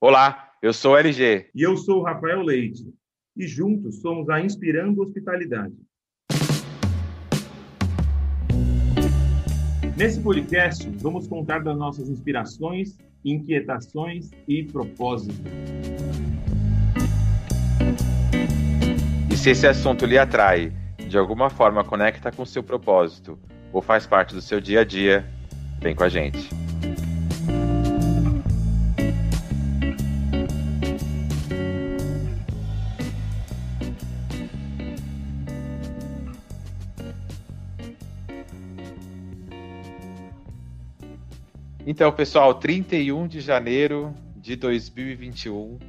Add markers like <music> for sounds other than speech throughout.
Olá, eu sou o LG. E eu sou o Rafael Leite. E juntos somos a Inspirando Hospitalidade. Nesse podcast, vamos contar das nossas inspirações, inquietações e propósitos. E se esse assunto lhe atrai, de alguma forma conecta com seu propósito ou faz parte do seu dia a dia, vem com a gente. Então, pessoal, 31 de janeiro de 2021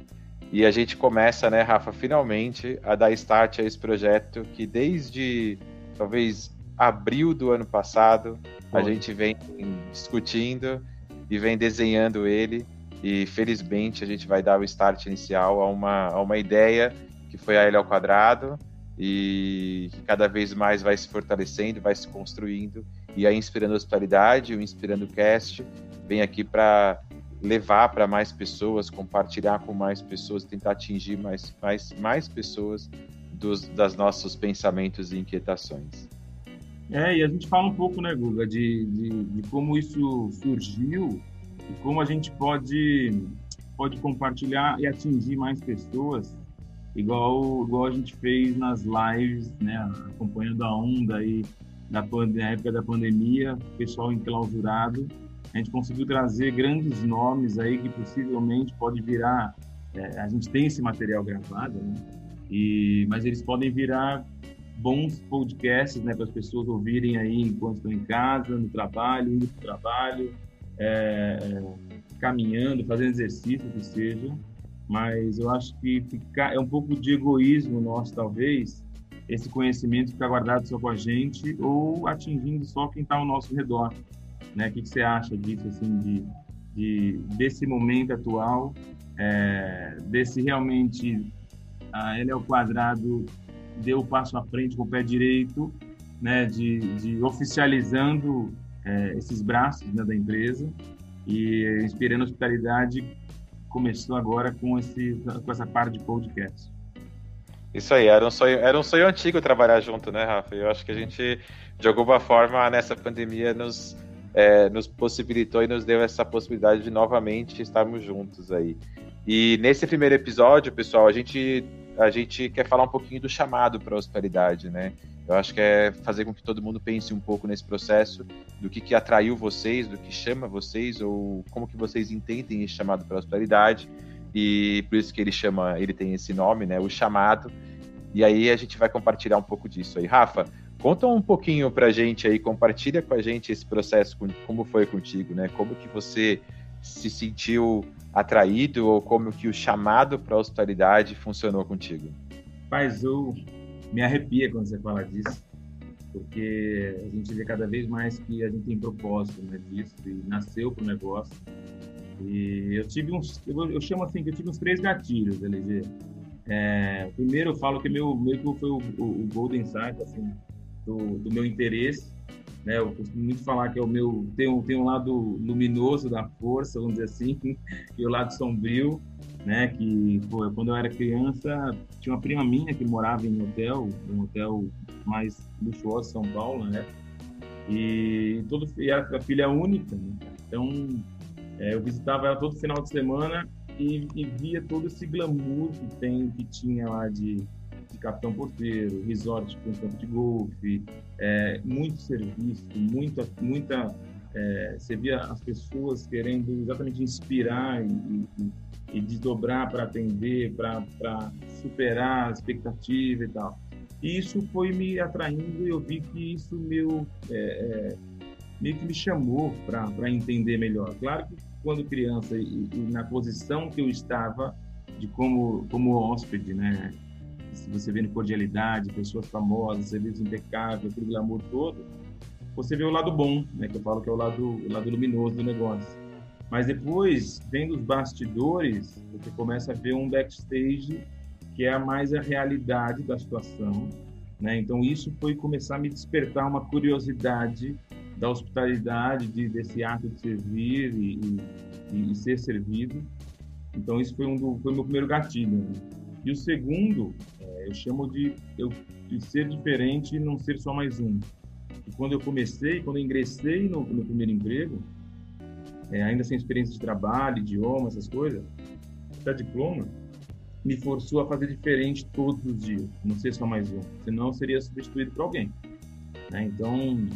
e a gente começa, né, Rafa, finalmente a dar start a esse projeto que desde talvez abril do ano passado a gente vem discutindo e vem desenhando ele e felizmente a gente vai dar o start inicial a uma, a uma ideia que foi a L ao quadrado e que cada vez mais vai se fortalecendo, vai se construindo e a Inspirando Hospitalidade, o Inspirando Cast vem aqui para levar para mais pessoas, compartilhar com mais pessoas, tentar atingir mais, mais, mais pessoas dos das nossos pensamentos e inquietações. É, e a gente fala um pouco, né, Guga, de, de, de como isso surgiu e como a gente pode, pode compartilhar e atingir mais pessoas, igual, igual a gente fez nas lives, né, acompanhando a onda aí da, da época da pandemia, pessoal enclausurado, a gente conseguiu trazer grandes nomes aí que possivelmente pode virar. É, a gente tem esse material gravado, né? E, mas eles podem virar bons podcasts, né, para as pessoas ouvirem aí enquanto estão em casa, no trabalho, indo para o trabalho, é, caminhando, fazendo exercício, que seja. Mas eu acho que ficar, é um pouco de egoísmo nosso, talvez, esse conhecimento ficar guardado só com a gente ou atingindo só quem está ao nosso redor. Né? O que, você acha disso, assim, de, de desse momento atual, é, desse realmente a ele é o quadrado deu o passo à frente com o pé direito, né, de, de oficializando é, esses braços né, da empresa e inspirando hospitalidade começou agora com esse com essa parte de podcast. Isso aí, era um sonho, era um sonho antigo trabalhar junto, né, Rafa? Eu acho que a gente, de alguma forma, nessa pandemia, nos, é, nos possibilitou e nos deu essa possibilidade de novamente estarmos juntos aí. E nesse primeiro episódio, pessoal, a gente, a gente quer falar um pouquinho do chamado para a hospitalidade, né? Eu acho que é fazer com que todo mundo pense um pouco nesse processo, do que, que atraiu vocês, do que chama vocês, ou como que vocês entendem esse chamado para a hospitalidade e por isso que ele chama, ele tem esse nome, né, o chamado. E aí a gente vai compartilhar um pouco disso aí. Rafa, conta um pouquinho pra gente aí, compartilha com a gente esse processo, como foi contigo, né? Como que você se sentiu atraído ou como que o chamado para a hospitalidade funcionou contigo? Paz, eu me arrepia quando você fala disso, porque a gente vê cada vez mais que a gente tem propósito né, disso e nasceu para o negócio. E eu tive uns, eu, eu, chamo assim que eu tive uns três gatilhos, LG. É, primeiro eu falo que meu meio que foi o, o, o golden side assim do, do, meu interesse, né? Eu costumo muito falar que é o meu tem um, tem um lado luminoso da força, vamos dizer assim, <laughs> e o lado sombrio, né? Que pô, quando eu era criança tinha uma prima minha que morava em um hotel, um hotel mais luxuoso de São Paulo, né? E todo e a filha única, né? então é, eu visitava ela todo final de semana e, e, via todo esse glamour que tem, que tinha lá de capitão porteiro, resort com campo de golfe, é, muito serviço, muita, muita é, você via as pessoas querendo exatamente inspirar e, e, e desdobrar para atender, para superar a expectativa e tal. E isso foi me atraindo e eu vi que isso meu, é, é, meio que me chamou para entender melhor. Claro que quando criança e, e, na posição que eu estava de como como hóspede, né? Você vê cordialidade, pessoas famosas, serviço impecável, aquele glamour todo, você vê o lado bom, né? Que eu falo que é o lado o lado luminoso do negócio. Mas depois, vendo os bastidores, você começa a ver um backstage que é mais a realidade da situação, né? Então isso foi começar a me despertar uma curiosidade da hospitalidade, de, desse ato de servir e, e, e ser servido. Então, isso foi um do, foi o meu primeiro gatilho. Né? E o segundo, é, eu chamo de, eu, de ser diferente e não ser só mais um. E quando eu comecei, quando eu ingressei no, no primeiro emprego, é, ainda sem experiência de trabalho, idioma, essas coisas, até diploma, me forçou a fazer diferente todos os dias, não ser só mais um, senão eu seria substituído por alguém. Né? Então,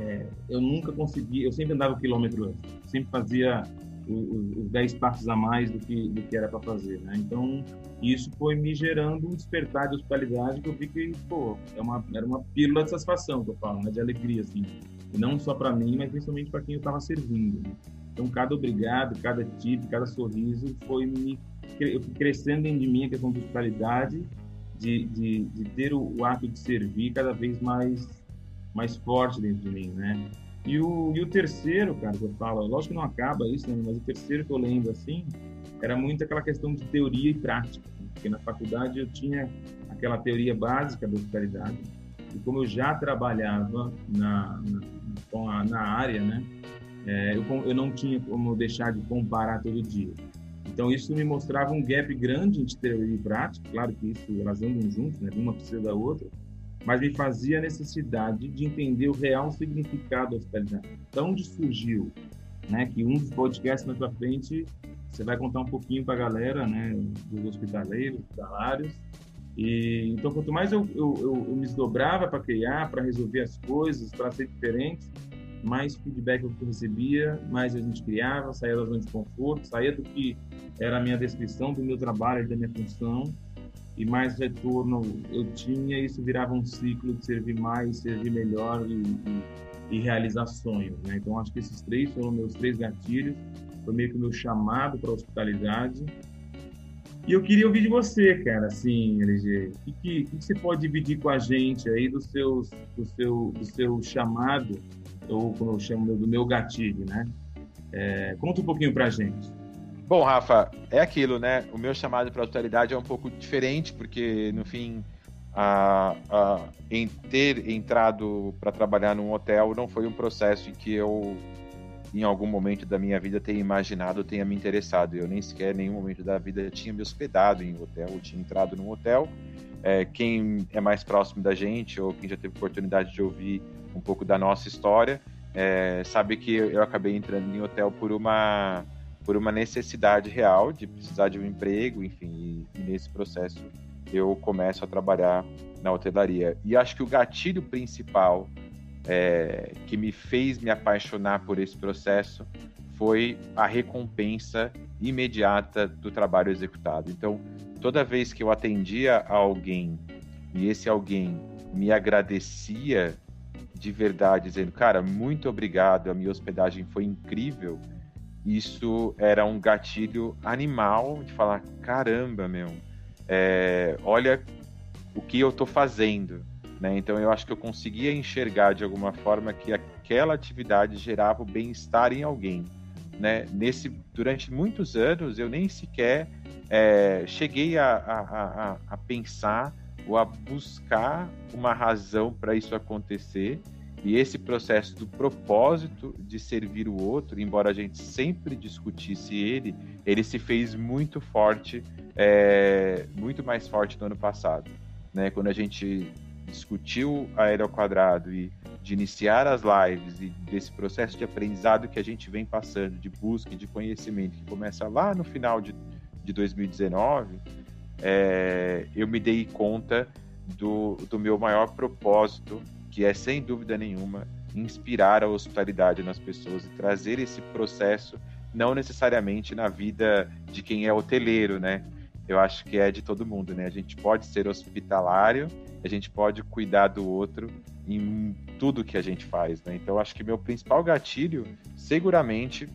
é, eu nunca consegui, eu sempre andava o quilômetro antes, sempre fazia os 10 passos a mais do que, do que era para fazer. Né? Então, isso foi me gerando um despertar de hospitalidade que eu vi que, pô, é uma, era uma pílula de satisfação que eu falo, né? de alegria, assim. E não só para mim, mas principalmente para quem eu estava servindo. Né? Então, cada obrigado, cada tip, cada sorriso foi me crescendo de mim a questão de hospitalidade, de, de, de ter o, o, ato de servir cada vez mais, mais forte dentro de mim, né? E o, e o terceiro, cara, que eu falo, lógico que não acaba isso, né? mas o terceiro que eu lembro, assim, era muito aquela questão de teoria e prática. Né? Porque na faculdade eu tinha aquela teoria básica da hospitalidade, e como eu já trabalhava na, na, na área, né? É, eu, eu não tinha como deixar de comparar todo dia. Então, isso me mostrava um gap grande entre teoria e prática. Claro que isso, elas andam juntas, né? uma precisa da outra. Mas me fazia a necessidade de entender o real significado da hospitalidade. Então, onde surgiu? Né? Que um dos podcasts na sua frente, você vai contar um pouquinho para a galera, né? Dos hospitaleiros, hospitalários. E, então, quanto mais eu, eu, eu, eu me desdobrava para criar, para resolver as coisas, para ser diferente, mais feedback eu recebia, mais a gente criava, saía da zona de conforto, saía do que era a minha descrição do meu trabalho da minha função, e mais retorno eu tinha, isso virava um ciclo de servir mais, servir melhor e, e, e realizar sonhos. Né? Então, acho que esses três foram meus três gatilhos, foi meio que o meu chamado para a hospitalidade. E eu queria ouvir de você, cara, assim, LG, o que, que, você pode dividir com a gente aí do, seus, do, seu, do seu chamado ou como eu chamo do meu gatilho, né? É, conta um pouquinho pra gente. Bom, Rafa, é aquilo, né? O meu chamado para hospitalidade é um pouco diferente, porque no fim, a, a, em ter entrado para trabalhar num hotel não foi um processo em que eu, em algum momento da minha vida, tenha imaginado, tenha me interessado. Eu nem sequer, em nenhum momento da vida, tinha me hospedado em um hotel, tinha entrado num hotel. É, quem é mais próximo da gente, ou quem já teve oportunidade de ouvir um pouco da nossa história, é, sabe que eu acabei entrando em hotel por uma por uma necessidade real de precisar de um emprego, enfim, e, e nesse processo eu começo a trabalhar na hotelaria. E acho que o gatilho principal é, que me fez me apaixonar por esse processo foi a recompensa imediata do trabalho executado. Então, toda vez que eu atendia a alguém e esse alguém me agradecia de verdade, dizendo, cara, muito obrigado, a minha hospedagem foi incrível, isso era um gatilho animal de falar, caramba, meu, é, olha o que eu estou fazendo. Né? Então eu acho que eu conseguia enxergar de alguma forma que aquela atividade gerava o bem-estar em alguém. Né? Nesse, durante muitos anos eu nem sequer é, cheguei a, a, a, a pensar ou a buscar uma razão para isso acontecer. E esse processo do propósito de servir o outro, embora a gente sempre discutisse ele, ele se fez muito forte, é, muito mais forte no ano passado. Né? Quando a gente discutiu a Aero Quadrado e de iniciar as lives e desse processo de aprendizado que a gente vem passando, de busca de conhecimento, que começa lá no final de, de 2019, é, eu me dei conta do, do meu maior propósito, que é, sem dúvida nenhuma, inspirar a hospitalidade nas pessoas e trazer esse processo, não necessariamente na vida de quem é hoteleiro, né? Eu acho que é de todo mundo, né? A gente pode ser hospitalário, a gente pode cuidar do outro em tudo que a gente faz, né? Então, acho que meu principal gatilho, seguramente,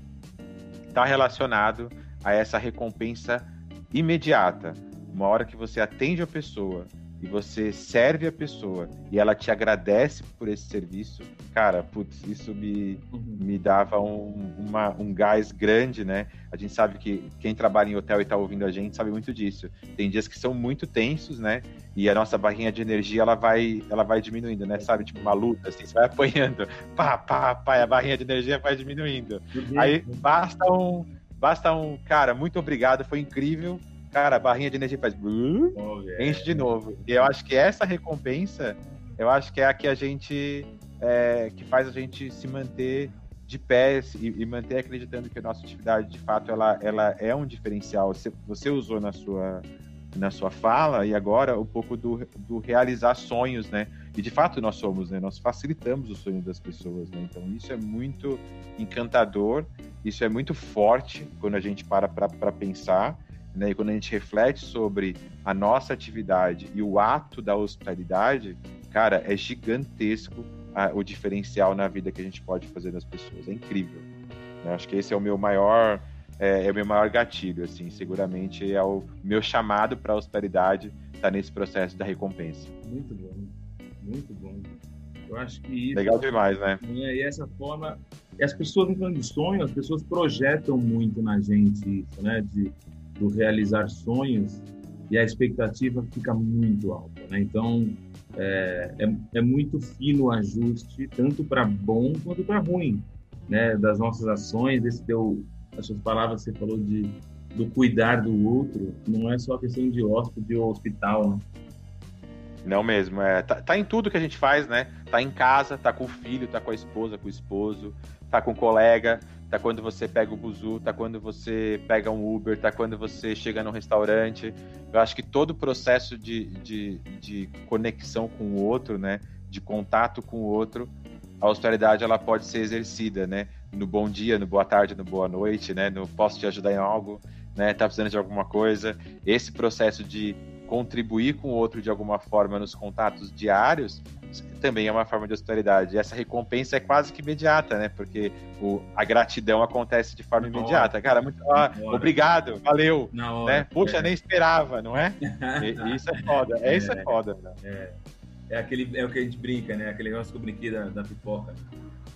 está relacionado a essa recompensa imediata, uma hora que você atende a pessoa e você serve a pessoa e ela te agradece por esse serviço, cara, putz, isso me, uhum. me dava um, uma, um gás grande, né? A gente sabe que quem trabalha em hotel e tá ouvindo a gente sabe muito disso. Tem dias que são muito tensos, né? E a nossa barrinha de energia, ela vai, ela vai diminuindo, né? Sabe, tipo uma luta, assim, você vai apanhando, pá, pá, pá, e a barrinha de energia vai diminuindo. Uhum. Aí basta um basta um, cara, muito obrigado, foi incrível. Cara, a barrinha de energia faz. Oh, enche de novo. E eu acho que essa recompensa, eu acho que é a que a gente. É, que faz a gente se manter de pé e, e, manter acreditando que a nossa atividade, de fato, ela, ela é um diferencial. Você, você usou na sua, na sua fala e agora um pouco do, do realizar sonhos, né? E de fato nós somos, né? Nós facilitamos o sonho das pessoas, né? Então isso é muito encantador, isso é muito forte quando a gente para para pensar, né? E quando a gente reflete sobre a nossa atividade e o ato da hospitalidade, cara, é gigantesco a, o diferencial na vida que a gente pode fazer das pessoas. É incrível. Eu acho que esse é o meu maior é, é, o meu maior gatilho, assim, seguramente é o meu chamado para a hospitalidade está nesse processo da recompensa. Muito bom, muito bom. Eu acho que isso, legal demais, né? É, e essa forma, as pessoas em de sonho, as pessoas projetam muito na gente isso, né? De do realizar sonhos e a expectativa fica muito alta, né? Então é, é, é muito fino o ajuste, tanto para bom quanto para ruim, né? Das nossas ações, esse teu, as suas palavras você falou de do cuidar do outro, não é só questão de hóspede ou hospital, né? Não mesmo, é, tá, tá, em tudo que a gente faz, né? Tá em casa, tá com o filho, tá com a esposa, com o esposo, tá com o colega, tá quando você pega o buzu, tá quando você pega um Uber, tá quando você chega num restaurante. Eu acho que todo o processo de, de, de conexão com o outro, né, de contato com o outro, a hospitalidade ela pode ser exercida, né, no bom dia, no boa tarde, no boa noite, né, no posso te ajudar em algo, né, tá precisando de alguma coisa. Esse processo de contribuir com o outro de alguma forma nos contatos diários também é uma forma de hospitalidade. essa recompensa é quase que imediata, né? Porque o, a gratidão acontece de forma imediata. Cara, muito ah, obrigado, valeu. Né? Puxa, é. nem esperava, não é? <laughs> e, isso é foda. É, isso é, é foda. É. é, aquele, é o que a gente brinca, né? Aquele negócio que eu brinquei da, da pipoca.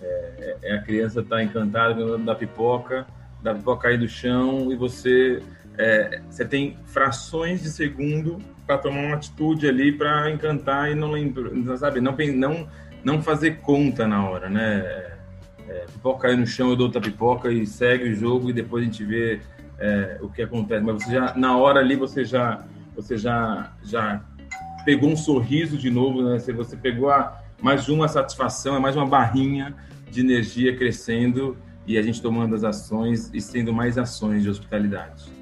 É, é, a criança tá encantada da pipoca, da pipoca cair do chão e você é, você tem frações de segundo para tomar uma atitude ali para encantar e não lembrar, sabe? Não, não, não fazer conta na hora, né? É, é, pipoca caiu no chão, eu dou outra pipoca e segue o jogo e depois a gente vê é, o que acontece. Mas você já, na hora ali, você já, você já, já pegou um sorriso de novo, né? Você, você pegou a, mais uma satisfação, é mais uma barrinha de energia crescendo e a gente tomando as ações e sendo mais ações de hospitalidade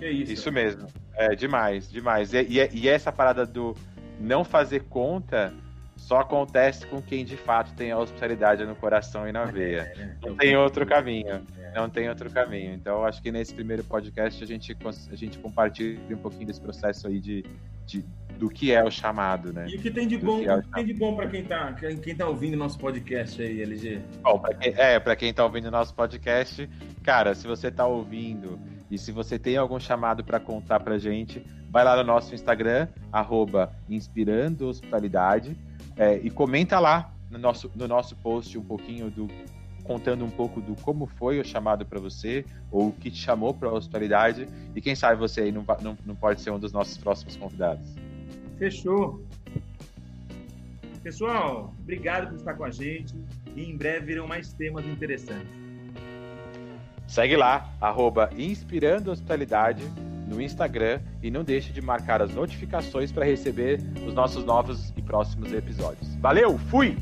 que é isso. Isso mesmo. É, demais, demais. E, e, e, essa parada do não fazer conta só acontece com quem de fato tem a hospitalidade no coração e na é, veia. É, não tem outro caminho. Não tem outro caminho. Então, acho que nesse primeiro podcast a gente, a gente compartilha um pouquinho desse processo aí de, de do que é o chamado, né? E o que tem de do bom, que é tem de bom para quem tá, quem tá ouvindo nosso podcast aí, LG? Bom, pra quem, é, para quem tá ouvindo nosso podcast, cara, se você tá ouvindo e se você tem algum chamado para contar pra gente, vai lá no nosso Instagram, arroba Inspirando Hospitalidade, é, e comenta lá no nosso, no nosso post um pouquinho do contando um pouco do como foi o chamado para você, ou o que te chamou para a hospitalidade, e quem sabe você aí não, não, não pode ser um dos nossos próximos convidados. Fechou. Pessoal, obrigado por estar com a gente e em breve virão mais temas interessantes. Segue lá, arroba Inspirando Hospitalidade no Instagram e não deixe de marcar as notificações para receber os nossos novos e próximos episódios. Valeu, fui!